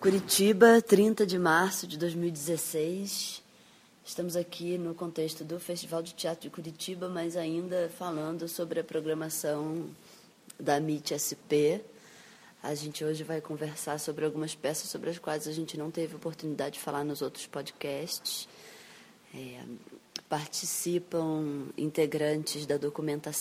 Curitiba, 30 de março de 2016. Estamos aqui no contexto do Festival de Teatro de Curitiba, mas ainda falando sobre a programação da MIT SP. A gente hoje vai conversar sobre algumas peças sobre as quais a gente não teve oportunidade de falar nos outros podcasts. É, participam integrantes da Documenta.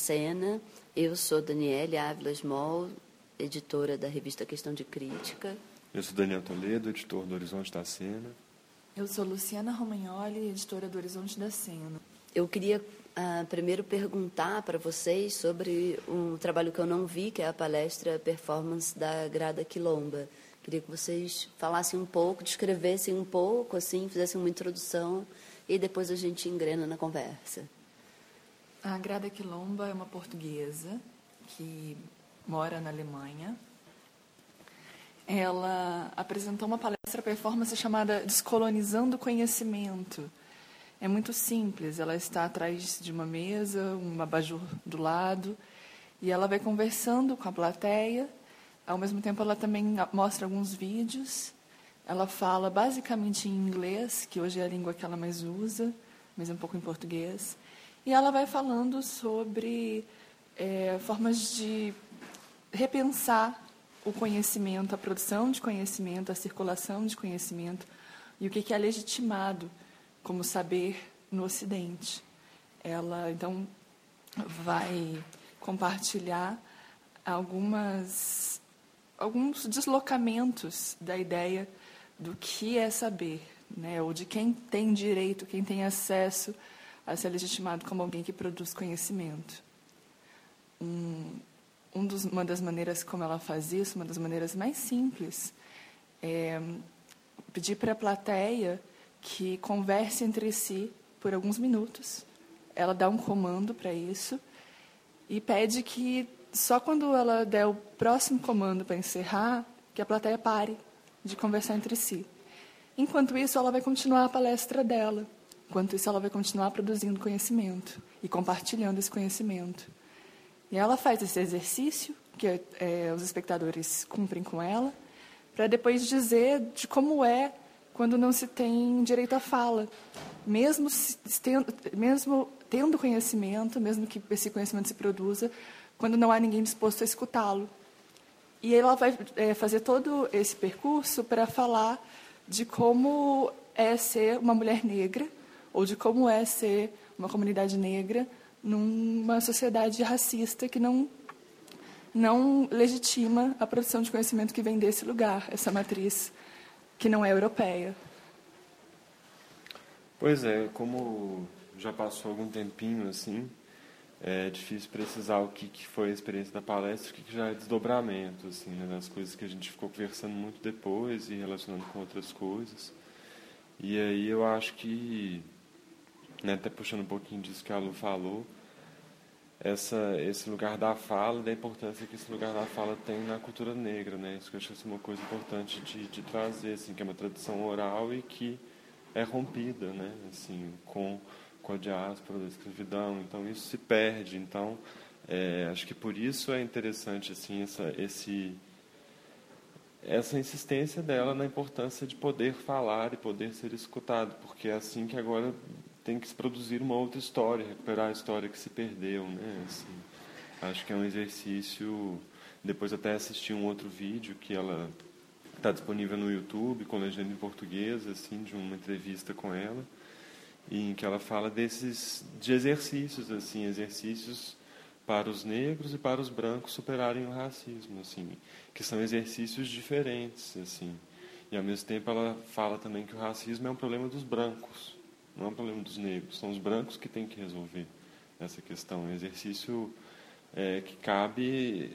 Eu sou Daniele Ávila Small, editora da revista Questão de Crítica. Eu sou Daniel Toledo, editor do Horizonte da Cena. Eu sou Luciana Romagnoli, editora do Horizonte da Cena. Eu queria uh, primeiro perguntar para vocês sobre um trabalho que eu não vi, que é a palestra Performance da Grada Quilomba. Queria que vocês falassem um pouco, descrevessem um pouco, assim, fizessem uma introdução e depois a gente engrena na conversa. A Grada Quilomba é uma portuguesa que mora na Alemanha ela apresentou uma palestra performance chamada Descolonizando Conhecimento. É muito simples, ela está atrás de uma mesa, um abajur do lado, e ela vai conversando com a plateia. Ao mesmo tempo, ela também mostra alguns vídeos. Ela fala basicamente em inglês, que hoje é a língua que ela mais usa, mas um pouco em português. E ela vai falando sobre é, formas de repensar o conhecimento, a produção de conhecimento, a circulação de conhecimento e o que é legitimado como saber no Ocidente. Ela, então, vai compartilhar algumas, alguns deslocamentos da ideia do que é saber, né? ou de quem tem direito, quem tem acesso a ser legitimado como alguém que produz conhecimento. Um, um dos, uma das maneiras como ela faz isso, uma das maneiras mais simples, é pedir para a plateia que converse entre si por alguns minutos. Ela dá um comando para isso e pede que só quando ela der o próximo comando para encerrar, que a plateia pare de conversar entre si. Enquanto isso, ela vai continuar a palestra dela. Enquanto isso, ela vai continuar produzindo conhecimento e compartilhando esse conhecimento. E ela faz esse exercício, que é, os espectadores cumprem com ela, para depois dizer de como é quando não se tem direito à fala. Mesmo, tendo, mesmo tendo conhecimento, mesmo que esse conhecimento se produza, quando não há ninguém disposto a escutá-lo. E ela vai é, fazer todo esse percurso para falar de como é ser uma mulher negra, ou de como é ser uma comunidade negra numa sociedade racista que não não legitima a produção de conhecimento que vem desse lugar, essa matriz que não é europeia. Pois é, como já passou algum tempinho assim, é difícil precisar o que, que foi a experiência da palestra, o que, que já é desdobramento, assim, né, das coisas que a gente ficou conversando muito depois e relacionando com outras coisas. E aí eu acho que, né, até puxando um pouquinho disso que a Lu falou, essa, esse lugar da fala, da importância que esse lugar da fala tem na cultura negra, né? Isso que eu acho que é uma coisa importante de, de trazer, assim, que é uma tradição oral e que é rompida, né? Assim, com, com a diáspora, da escravidão. Então, isso se perde. Então, é, acho que por isso é interessante, assim, essa, esse, essa insistência dela na importância de poder falar e poder ser escutado, porque é assim que agora tem que se produzir uma outra história, recuperar a história que se perdeu, né? Assim, acho que é um exercício. Depois até assisti um outro vídeo que ela está disponível no YouTube com legenda em português, assim, de uma entrevista com ela, em que ela fala desses de exercícios, assim, exercícios para os negros e para os brancos superarem o racismo, assim, que são exercícios diferentes, assim. E ao mesmo tempo ela fala também que o racismo é um problema dos brancos, não é um problema dos negros, são os brancos que têm que resolver essa questão. É um exercício é, que cabe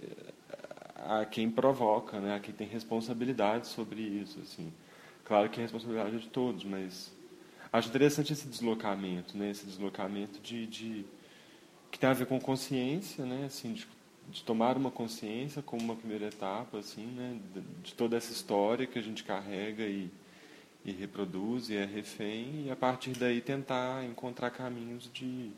a quem provoca, né, a quem tem responsabilidade sobre isso. Assim. Claro que a responsabilidade é de todos, mas acho interessante esse deslocamento, né, esse deslocamento de, de que tem a ver com consciência, né, assim, de, de tomar uma consciência como uma primeira etapa, assim, né, de, de toda essa história que a gente carrega e e reproduz e é refém, e a partir daí tentar encontrar caminhos de,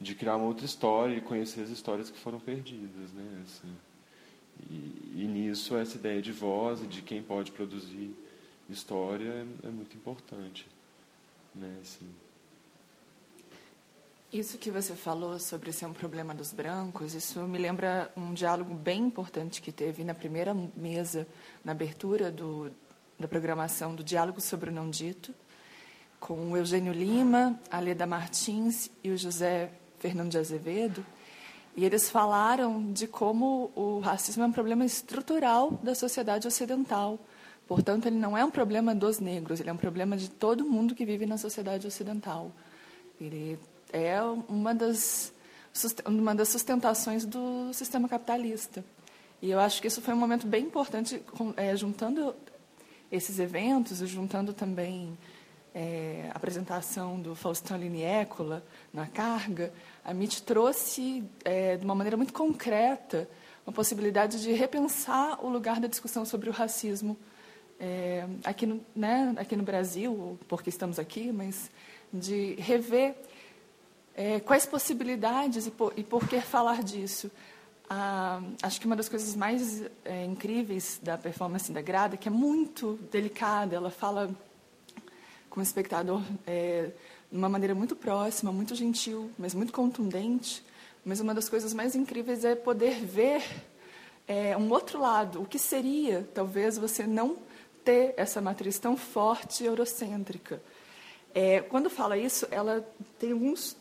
de criar uma outra história e conhecer as histórias que foram perdidas. Né? Assim. E, e nisso essa ideia de voz e de quem pode produzir história é, é muito importante. Né? Assim, isso que você falou sobre ser um problema dos brancos, isso me lembra um diálogo bem importante que teve na primeira mesa, na abertura do, da programação do Diálogo sobre o Não Dito, com o Eugênio Lima, a Leda Martins e o José Fernando de Azevedo. E eles falaram de como o racismo é um problema estrutural da sociedade ocidental. Portanto, ele não é um problema dos negros, ele é um problema de todo mundo que vive na sociedade ocidental. Ele é uma das, uma das sustentações do sistema capitalista. E eu acho que isso foi um momento bem importante, é, juntando esses eventos juntando também é, a apresentação do Faustão Liniecola na carga, a MIT trouxe, é, de uma maneira muito concreta, uma possibilidade de repensar o lugar da discussão sobre o racismo é, aqui, no, né, aqui no Brasil, porque estamos aqui, mas de rever é, quais possibilidades e por, e por, que falar disso? Ah, acho que uma das coisas mais é, incríveis da performance da Grada, que é muito delicada, ela fala com o espectador é, de uma maneira muito próxima, muito gentil, mas muito contundente. Mas uma das coisas mais incríveis é poder ver é, um outro lado. O que seria, talvez, você não ter essa matriz tão forte eurocêntrica? É, quando fala isso, ela tem alguns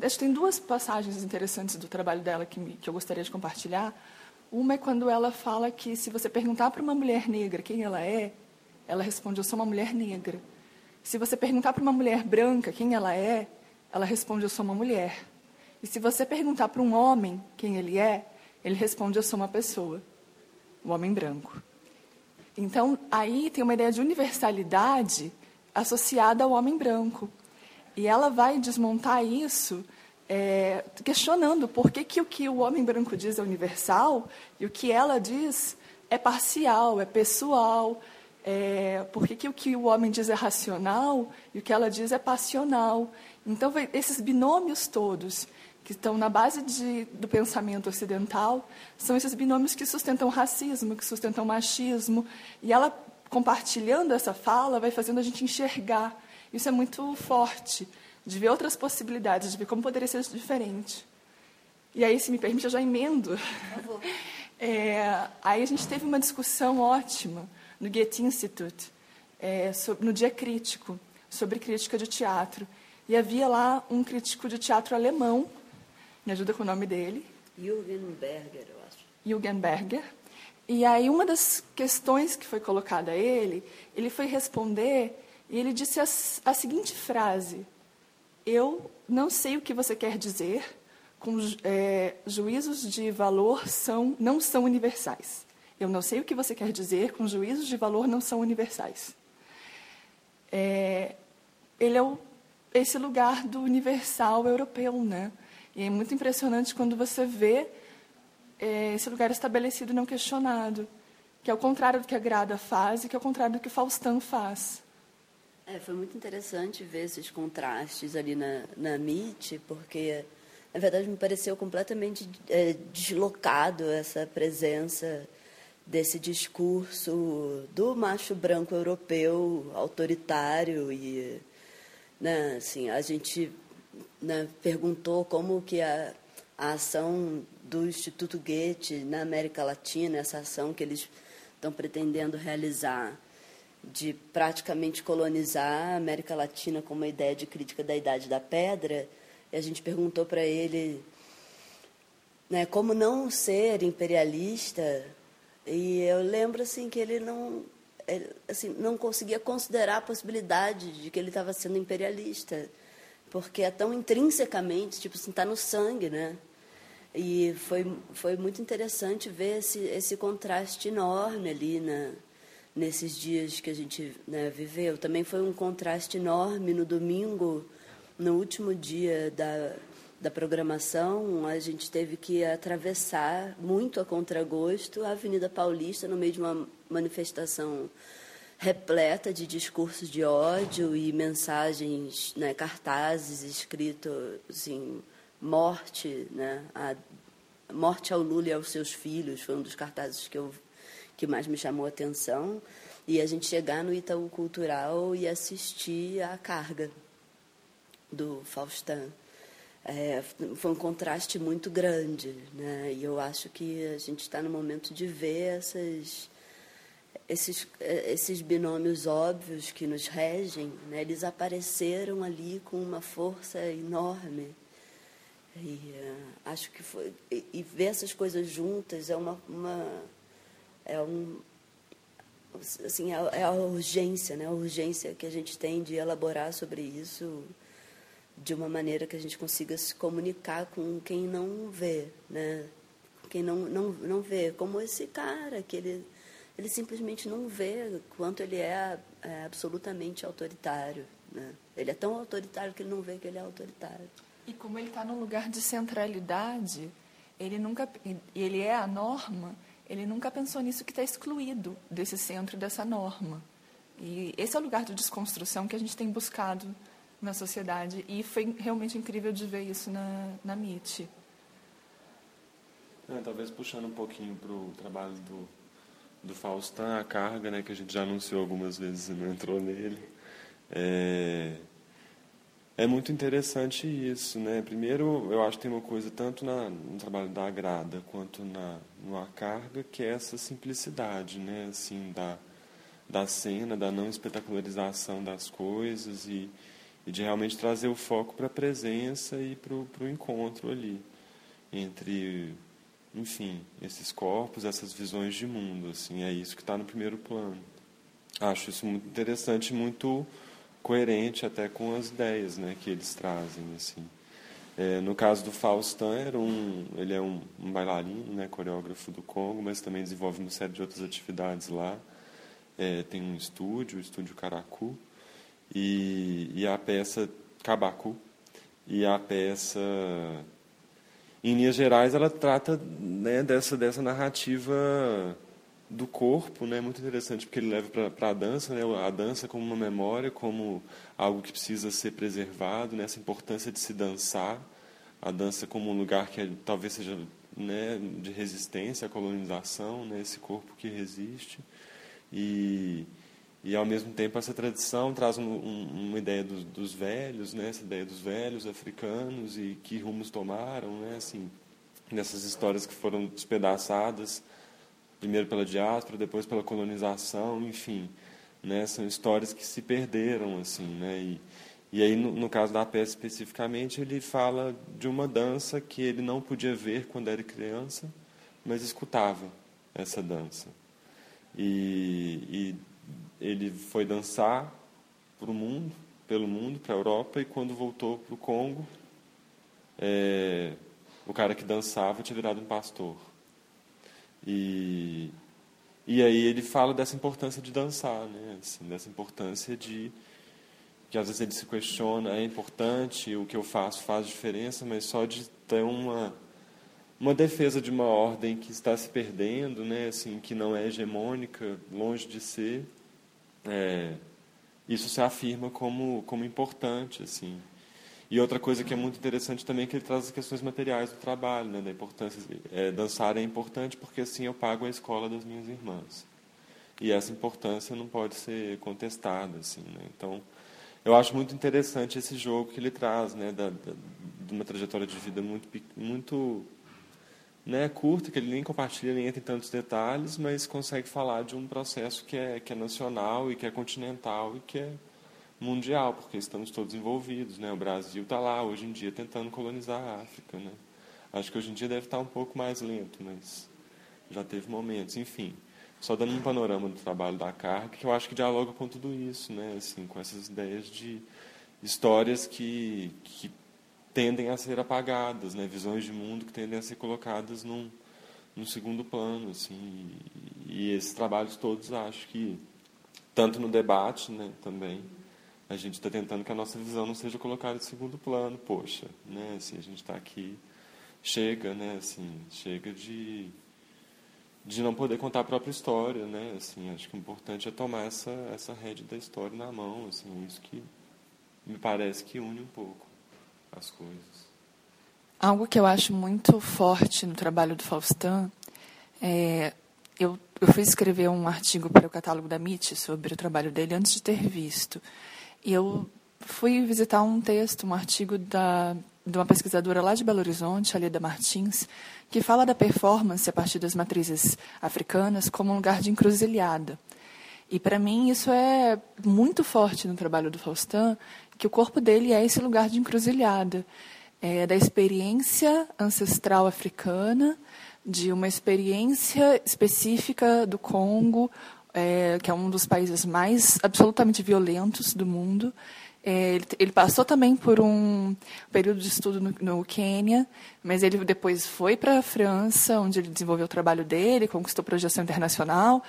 Acho que tem duas passagens interessantes do trabalho dela que, me, que eu gostaria de compartilhar. Uma é quando ela fala que se você perguntar para uma mulher negra quem ela é, ela responde: Eu sou uma mulher negra. Se você perguntar para uma mulher branca quem ela é, ela responde: Eu sou uma mulher. E se você perguntar para um homem quem ele é, ele responde: Eu sou uma pessoa, o um homem branco. Então, aí tem uma ideia de universalidade associada ao homem branco. E ela vai desmontar isso é, questionando por que, que o que o homem branco diz é universal e o que ela diz é parcial, é pessoal. É, por que, que o que o homem diz é racional e o que ela diz é passional. Então, esses binômios todos que estão na base de, do pensamento ocidental são esses binômios que sustentam racismo, que sustentam machismo. E ela, compartilhando essa fala, vai fazendo a gente enxergar isso é muito forte, de ver outras possibilidades, de ver como poderia ser diferente. E aí, se me permite, eu já emendo. É, aí a gente teve uma discussão ótima no Goethe Institute, é, sobre, no Dia Crítico, sobre crítica de teatro. E havia lá um crítico de teatro alemão, me ajuda com o nome dele? Jürgen Berger, eu acho. Jürgen Berger. E aí uma das questões que foi colocada a ele, ele foi responder e ele disse a, a seguinte frase: Eu não sei o que você quer dizer com é, juízos de valor são, não são universais. Eu não sei o que você quer dizer com juízos de valor não são universais. É, ele é o, esse lugar do universal europeu, né? E é muito impressionante quando você vê é, esse lugar estabelecido não questionado, que é o contrário do que a Grada faz e que é o contrário do que Faustão faz. É, foi muito interessante ver esses contrastes ali na, na MIT, porque, na verdade, me pareceu completamente é, deslocado essa presença desse discurso do macho branco europeu autoritário e né, assim a gente né, perguntou como que a, a ação do Instituto Goethe na América Latina essa ação que eles estão pretendendo realizar de praticamente colonizar a América Latina com uma ideia de crítica da Idade da Pedra, e a gente perguntou para ele né, como não ser imperialista, e eu lembro assim que ele não ele, assim não conseguia considerar a possibilidade de que ele estava sendo imperialista, porque é tão intrinsecamente, tipo assim, está no sangue, né? E foi foi muito interessante ver esse esse contraste enorme ali na nesses dias que a gente né, viveu. Também foi um contraste enorme no domingo, no último dia da, da programação, a gente teve que atravessar muito a contragosto a Avenida Paulista no meio de uma manifestação repleta de discursos de ódio e mensagens, né, cartazes escritos assim, morte, né, Morte ao Lula e aos seus filhos foi um dos cartazes que eu que mais me chamou a atenção e a gente chegar no Itaú Cultural e assistir à carga do Faustão. É, foi um contraste muito grande, né? E eu acho que a gente está no momento de ver essas, esses, esses binômios óbvios que nos regem, né? Eles apareceram ali com uma força enorme. E uh, acho que foi e, e, ver essas coisas juntas é uma, uma é um assim é, é a urgência, né? A urgência que a gente tem de elaborar sobre isso de uma maneira que a gente consiga se comunicar com quem não vê, né? Quem não, não, não vê, como esse cara, que ele, ele simplesmente não vê quanto ele é, é absolutamente autoritário. Né? Ele é tão autoritário que ele não vê que ele é autoritário. E como ele está num lugar de centralidade, ele nunca ele é a norma, ele nunca pensou nisso que está excluído desse centro dessa norma. E esse é o lugar de desconstrução que a gente tem buscado na sociedade. E foi realmente incrível de ver isso na, na MIT. É, talvez puxando um pouquinho para o trabalho do, do Faustão, a carga, né, que a gente já anunciou algumas vezes e não entrou nele. É, é muito interessante isso. Né? Primeiro, eu acho que tem uma coisa, tanto na, no trabalho da Agrada quanto na, na carga, que é essa simplicidade né? assim, da, da cena, da não espetacularização das coisas e e de realmente trazer o foco para a presença e para o encontro ali entre enfim esses corpos essas visões de mundo assim é isso que está no primeiro plano acho isso muito interessante muito coerente até com as ideias né que eles trazem assim. É, no caso do Faustin era um ele é um, um bailarino né coreógrafo do Congo mas também desenvolve uma série de outras atividades lá. É, tem um estúdio o estúdio Caracu e, e a peça Cabacu e a peça em linhas gerais ela trata né, dessa dessa narrativa do corpo né muito interessante porque ele leva para a dança né a dança como uma memória como algo que precisa ser preservado né, importância de se dançar a dança como um lugar que é, talvez seja né, de resistência à colonização né, esse corpo que resiste e e ao mesmo tempo essa tradição traz um, um, uma ideia dos, dos, velhos, né? Essa ideia dos velhos africanos e que rumos tomaram, né? Assim, nessas histórias que foram despedaçadas, primeiro pela diáspora, depois pela colonização, enfim, né? São histórias que se perderam, assim, né? E, e aí no, no caso da peça especificamente ele fala de uma dança que ele não podia ver quando era criança, mas escutava essa dança. E, e ele foi dançar para o mundo, pelo mundo, para a Europa, e quando voltou para o Congo, é, o cara que dançava tinha virado um pastor. E, e aí ele fala dessa importância de dançar, né? Assim, dessa importância de que às vezes ele se questiona, é importante, o que eu faço faz diferença, mas só de ter uma uma defesa de uma ordem que está se perdendo, né, assim, que não é hegemônica, longe de ser, é, isso se afirma como, como importante. assim. E outra coisa que é muito interessante também é que ele traz as questões materiais do trabalho, né, da importância. É, dançar é importante porque assim eu pago a escola das minhas irmãs. E essa importância não pode ser contestada. Assim, né? Então, eu acho muito interessante esse jogo que ele traz, né, da, da, de uma trajetória de vida muito, muito né, curta, que ele nem compartilha, nem entra em tantos detalhes, mas consegue falar de um processo que é, que é nacional e que é continental e que é mundial, porque estamos todos envolvidos. Né? O Brasil está lá, hoje em dia, tentando colonizar a África. Né? Acho que hoje em dia deve estar um pouco mais lento, mas já teve momentos. Enfim, só dando um panorama do trabalho da carga, que eu acho que dialoga com tudo isso, né? assim, com essas ideias de histórias que, que tendem a ser apagadas, né? visões de mundo que tendem a ser colocadas num, num segundo plano. Assim, e, e esses trabalhos todos, acho que, tanto no debate né, também, a gente está tentando que a nossa visão não seja colocada em segundo plano. Poxa, né, assim, a gente está aqui, chega, né, assim, chega de, de não poder contar a própria história. Né, assim, acho que o importante é tomar essa, essa rede da história na mão. Assim, isso que me parece que une um pouco as coisas. Algo que eu acho muito forte no trabalho do Faustin é. Eu, eu fui escrever um artigo para o catálogo da MIT sobre o trabalho dele antes de ter visto. E eu fui visitar um texto, um artigo da, de uma pesquisadora lá de Belo Horizonte, Alida Martins, que fala da performance a partir das matrizes africanas como um lugar de encruzilhada. E para mim isso é muito forte no trabalho do Faustin, que o corpo dele é esse lugar de encruzilhada é, da experiência ancestral africana, de uma experiência específica do Congo, é, que é um dos países mais absolutamente violentos do mundo. É, ele, ele, passou também por um período de estudo no, no Quênia, mas ele depois foi para a França, onde ele desenvolveu o trabalho dele, conquistou projeção internacional.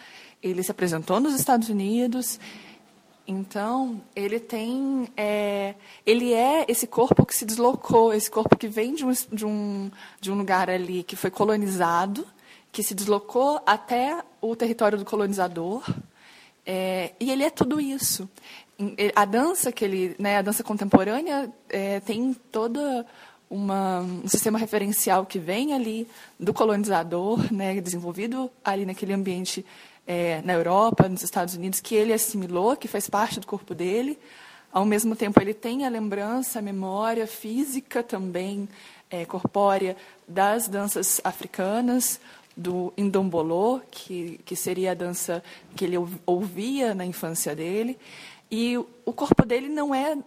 Ele se apresentou nos Estados Unidos então, ele tem. É, ele é esse corpo que se deslocou, esse corpo que vem de um, de, um, de um lugar ali que foi colonizado, que se deslocou até o território do colonizador. É, e ele é tudo isso. A dança que ele, né, a dança contemporânea é, tem toda uma, um sistema referencial que vem ali do colonizador, né, desenvolvido ali naquele ambiente é, na Europa, nos Estados Unidos, que ele assimilou, que faz parte do corpo dele. Ao mesmo tempo, ele tem a lembrança, a memória física também, é, corpórea, das danças africanas, do indombolô, que, que seria a dança que ele ouvia na infância dele. E o corpo dele não é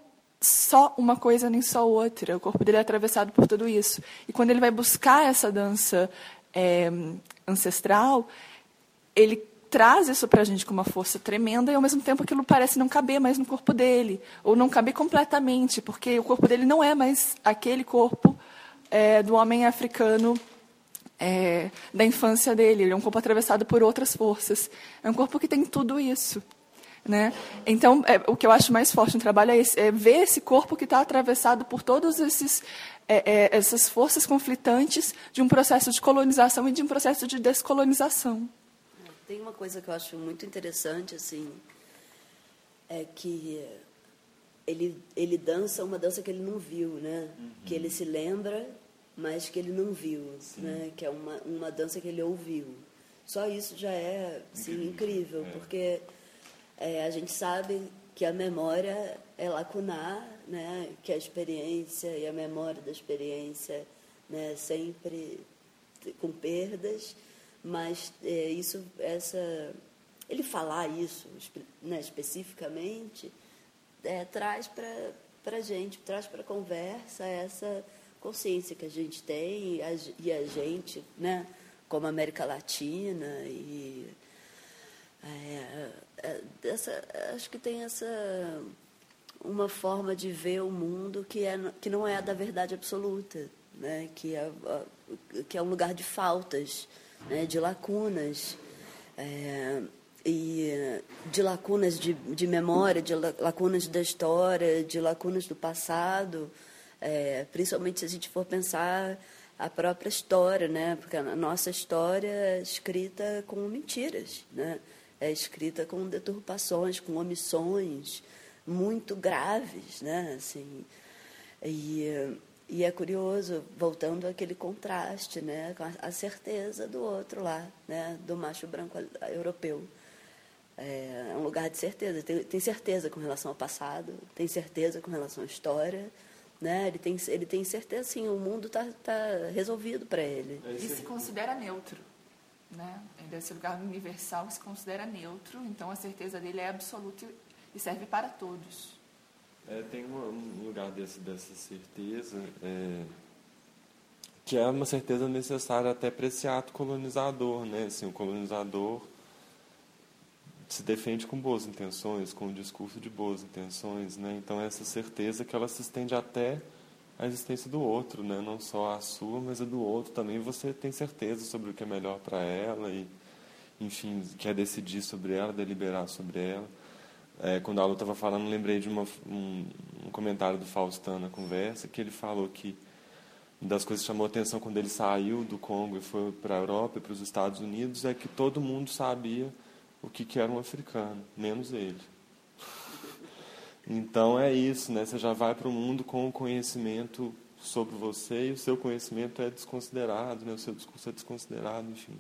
só uma coisa nem só outra. O corpo dele é atravessado por tudo isso. E quando ele vai buscar essa dança é, ancestral, ele traz isso para a gente com uma força tremenda e ao mesmo tempo aquilo parece não caber mais no corpo dele ou não caber completamente porque o corpo dele não é mais aquele corpo é, do homem africano é, da infância dele ele é um corpo atravessado por outras forças é um corpo que tem tudo isso né então é, o que eu acho mais forte no trabalho é, esse, é ver esse corpo que está atravessado por esses é, é, essas forças conflitantes de um processo de colonização e de um processo de descolonização tem uma coisa que eu acho muito interessante, assim, é que ele, ele dança uma dança que ele não viu, né? Uhum. Que ele se lembra, mas que ele não viu, Sim. né? Que é uma, uma dança que ele ouviu. Só isso já é assim, incrível, é. porque é, a gente sabe que a memória é lacunar, né? Que a experiência e a memória da experiência, né? Sempre com perdas mas é, isso, essa, ele falar isso né, especificamente é, traz para a gente, traz para a conversa essa consciência que a gente tem e a, e a gente, né, como América Latina e é, é, essa, acho que tem essa uma forma de ver o mundo que, é, que não é a da verdade absoluta, né? que, é, que é um lugar de faltas né, de lacunas. É, e de lacunas de, de memória, de lacunas da história, de lacunas do passado, é, principalmente se a gente for pensar a própria história, né? Porque a nossa história é escrita com mentiras, né? É escrita com deturpações, com omissões muito graves, né? Assim, e e é curioso, voltando àquele contraste, né, com a certeza do outro lá, né, do macho branco europeu. É, é um lugar de certeza, tem, tem certeza com relação ao passado, tem certeza com relação à história, né? Ele tem, ele tem certeza, sim, o mundo está tá resolvido para ele. E se considera neutro, né? Ele é esse lugar universal se considera neutro, então a certeza dele é absoluta e serve para todos. É, tem um lugar desse, dessa certeza, é, que é uma certeza necessária até para esse ato colonizador. Né? Assim, o colonizador se defende com boas intenções, com um discurso de boas intenções. Né? Então, essa certeza que ela se estende até a existência do outro, né? não só a sua, mas a do outro também. Você tem certeza sobre o que é melhor para ela e, enfim, quer decidir sobre ela, deliberar sobre ela. É, quando a Lu estava falando, lembrei de uma, um, um, comentário do Faustão na conversa, que ele falou que uma das coisas que chamou atenção quando ele saiu do Congo e foi para a Europa e para os Estados Unidos é que todo mundo sabia o que, que era um africano, menos ele. Então é isso, né? Você já vai para o mundo com o conhecimento sobre você e o seu conhecimento é desconsiderado, né? o seu discurso é desconsiderado, enfim.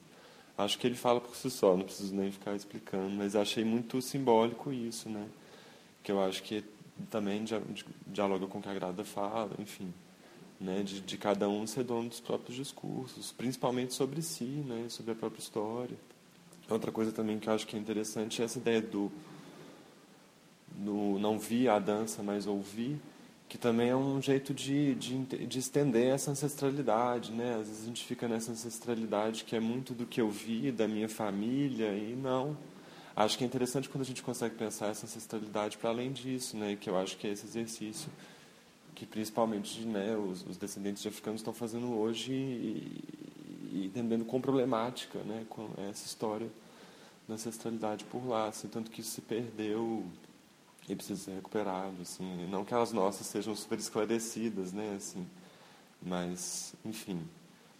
Acho que ele fala por si só, não preciso nem ficar explicando, mas achei muito simbólico isso, né? Que eu acho que também dialoga com o que a Grada fala, enfim, né? De, de cada um ser dono dos próprios discursos, principalmente sobre si, né? Sobre a própria história. Outra coisa também que eu acho que é interessante é essa ideia do, do não vi a dança, mas ouvir, que também é um jeito de, de, de, estender essa ancestralidade, né? Às vezes a gente fica nessa ancestralidade que é muito do que eu vi, da minha família, e não. Acho que é interessante quando a gente consegue pensar essa ancestralidade para além disso, né? Que eu acho que é esse exercício que principalmente né, os, os descendentes de africanos estão fazendo hoje e, e entendendo com problemática, né? Com essa história da ancestralidade por lá, assim, tanto que isso se perdeu e precisa ser recuperado, assim, não que as nossas sejam super esclarecidas, né, assim, mas, enfim,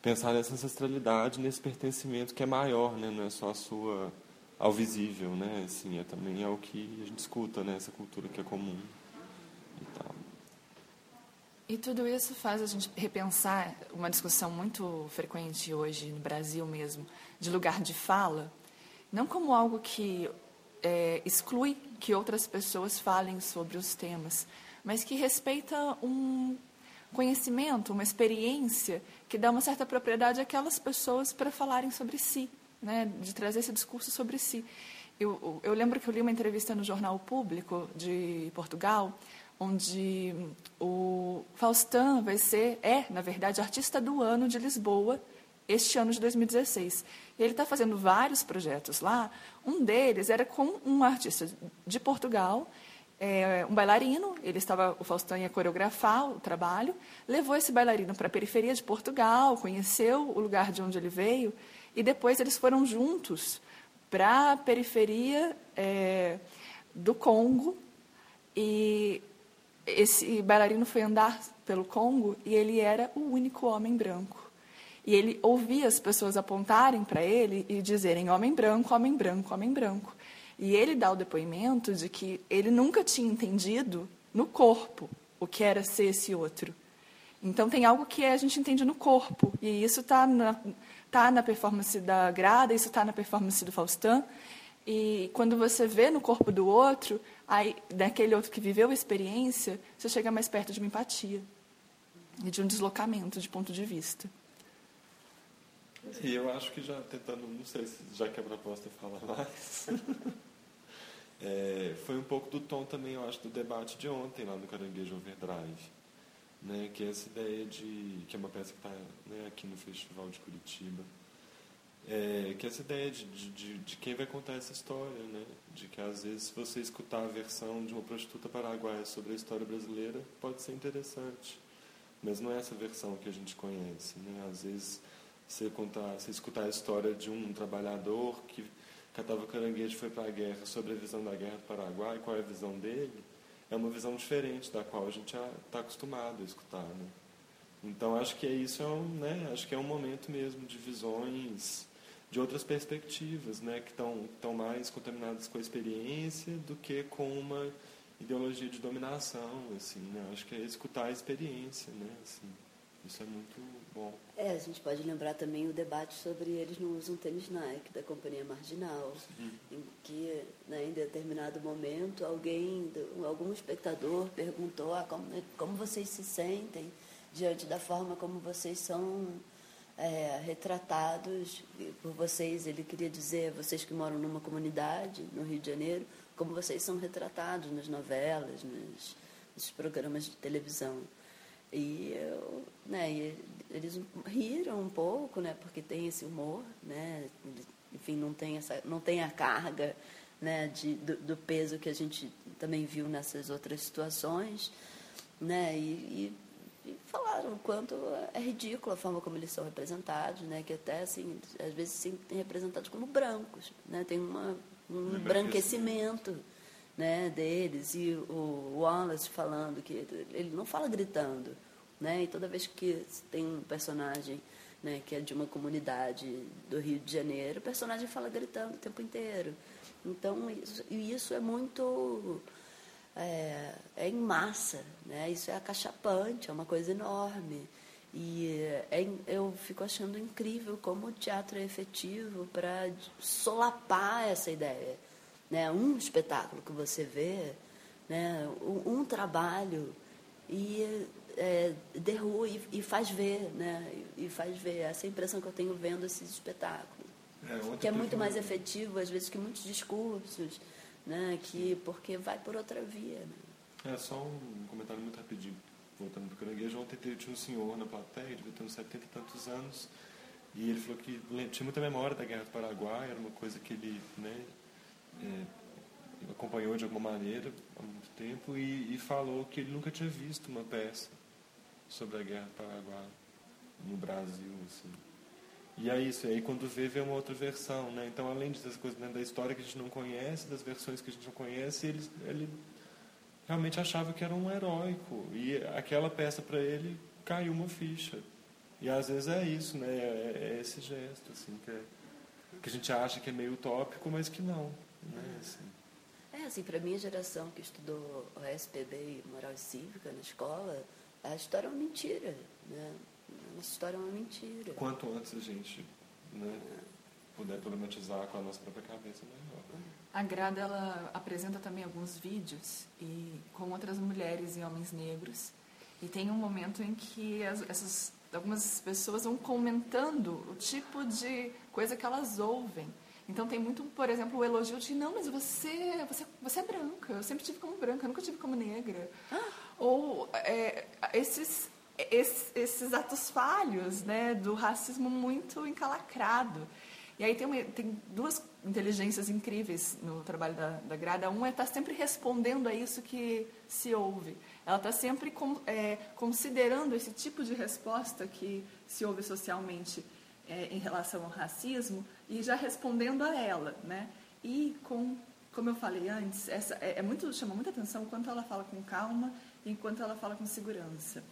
pensar nessa ancestralidade, nesse pertencimento que é maior, né, não é só a sua ao visível, né, assim, é também o que a gente escuta, né, essa cultura que é comum. E tudo isso faz a gente repensar uma discussão muito frequente hoje no Brasil mesmo, de lugar de fala, não como algo que é, exclui que outras pessoas falem sobre os temas, mas que respeita um conhecimento, uma experiência que dá uma certa propriedade àquelas pessoas para falarem sobre si, né, de trazer esse discurso sobre si. Eu, eu lembro que eu li uma entrevista no Jornal Público de Portugal, onde o Faustin vai ser, é, na verdade, artista do ano de Lisboa, este ano de 2016. Ele está fazendo vários projetos lá. Um deles era com um artista de Portugal, é, um bailarino. Ele estava, o Faustão ia coreografar o trabalho. Levou esse bailarino para a periferia de Portugal, conheceu o lugar de onde ele veio e depois eles foram juntos para a periferia é, do Congo e esse bailarino foi andar pelo Congo e ele era o único homem branco. E ele ouvia as pessoas apontarem para ele e dizerem homem branco, homem branco, homem branco. E ele dá o depoimento de que ele nunca tinha entendido no corpo o que era ser esse outro. Então tem algo que a gente entende no corpo. E isso está na, tá na performance da Grada, isso está na performance do Faustão. E quando você vê no corpo do outro, aí, daquele outro que viveu a experiência, você chega mais perto de uma empatia e de um deslocamento de ponto de vista. E eu acho que já tentando, não sei se já que a proposta falar mais, é, foi um pouco do tom também, eu acho, do debate de ontem lá no Caranguejo Overdrive. Né, que é essa ideia de. que é uma peça que está né, aqui no Festival de Curitiba. É, que essa ideia de, de, de, quem vai contar essa história, né? De que às vezes se você escutar a versão de uma prostituta paraguaia sobre a história brasileira pode ser interessante, mas não é essa versão que a gente conhece, né? Às vezes você, contar, você escutar a história de um trabalhador que catava caranguejo foi para a guerra, sobre a visão da guerra do Paraguai, qual é a visão dele, é uma visão diferente da qual a gente está acostumado a escutar. Né? Então, acho que é isso é um, né, acho que é um momento mesmo de visões de outras perspectivas, né, que estão mais contaminadas com a experiência do que com uma ideologia de dominação, assim, né? Acho que é escutar a experiência, né, assim. Isso é muito bom. É, a gente pode lembrar também o debate sobre eles não usam tênis Nike da companhia marginal, Sim. em que né, em determinado momento alguém, algum espectador perguntou ah, como, como vocês se sentem diante da forma como vocês são é, retratados por vocês, ele queria dizer, vocês que moram numa comunidade no Rio de Janeiro, como vocês são retratados nas novelas, nos, nos programas de televisão. E, eu, né, e eles riram um pouco, né, porque tem esse humor, né, enfim, não tem, essa, não tem a carga né, de, do, do peso que a gente também viu nessas outras situações, né, e, e, e falaram o quanto é ridículo a forma como eles são representados, né, que até, assim, às vezes se tem representados como brancos, né, tem uma, um embranquecimento né, deles e o Wallace falando que ele não fala gritando, né? E toda vez que tem um personagem, né, que é de uma comunidade do Rio de Janeiro, o personagem fala gritando o tempo inteiro. Então isso, isso é muito é, é em massa, né? Isso é acachapante, é uma coisa enorme. E é, eu fico achando incrível como o teatro é efetivo para solapar essa ideia. Né? Um espetáculo que você vê, né? um, um trabalho, e é, derrua e, e, faz ver, né? E, e, faz ver. Essa é a impressão que eu tenho vendo esses espetáculos. É, que é muito mais efetivo, às vezes, que muitos discursos, né? Que, porque vai por outra via. Né? É, só um comentário muito rapidinho voltando para o caranguejo, ontem tinha um senhor na plateia, devia ter uns 70 e tantos anos, e ele falou que tinha muita memória da Guerra do Paraguai, era uma coisa que ele né, é, acompanhou de alguma maneira há muito tempo, e, e, falou que ele nunca tinha visto uma peça sobre a Guerra do Paraguai no Brasil. Assim. E é isso, aí quando vê, vê uma outra versão. Né? Então, além dessas coisas né, da história que a gente não conhece, das versões que a gente não conhece, ele, ele realmente achava que era um heróico. E aquela peça para ele caiu uma ficha. E às vezes é isso, né? É, é esse gesto, assim, que, é, que a gente acha que é meio utópico, mas que não. Né? Assim. É, assim, para minha geração que estudou o SPB e Moral e Cívica na escola, a história é uma mentira, né? A história é uma mentira. Quanto antes a gente né, puder problematizar com a nossa própria cabeça, melhor. Né? A Grada ela apresenta também alguns vídeos e com outras mulheres e homens negros e tem um momento em que as, essas algumas pessoas vão comentando o tipo de coisa que elas ouvem. Então tem muito, por exemplo, o elogio de não, mas você, você, você é branca. Eu sempre tive como branca, nunca tive como negra. Ah. Ou é, esses, esses, esses atos falhos, né, do racismo muito encalacrado. E aí tem, uma, tem duas inteligências incríveis no trabalho da, da Grada. Uma é estar tá sempre respondendo a isso que se ouve. Ela está sempre com, é, considerando esse tipo de resposta que se ouve socialmente é, em relação ao racismo e já respondendo a ela, né? E com, como eu falei antes, essa é, é muito chama muita atenção quanto ela fala com calma e enquanto ela fala com segurança.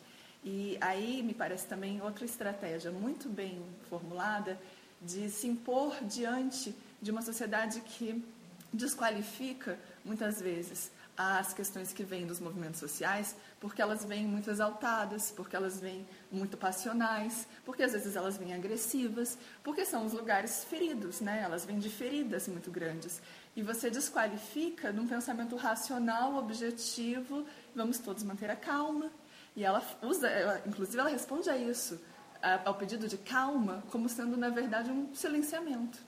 E aí me parece também outra estratégia muito bem formulada de se impor diante de uma sociedade que desqualifica muitas vezes as questões que vêm dos movimentos sociais, porque elas vêm muito exaltadas, porque elas vêm muito passionais, porque às vezes elas vêm agressivas, porque são os lugares feridos, né? Elas vêm de feridas muito grandes. E você desqualifica num pensamento racional, objetivo, vamos todos manter a calma. E ela usa, ela, inclusive ela responde a isso ao pedido de calma como sendo, na verdade, um silenciamento.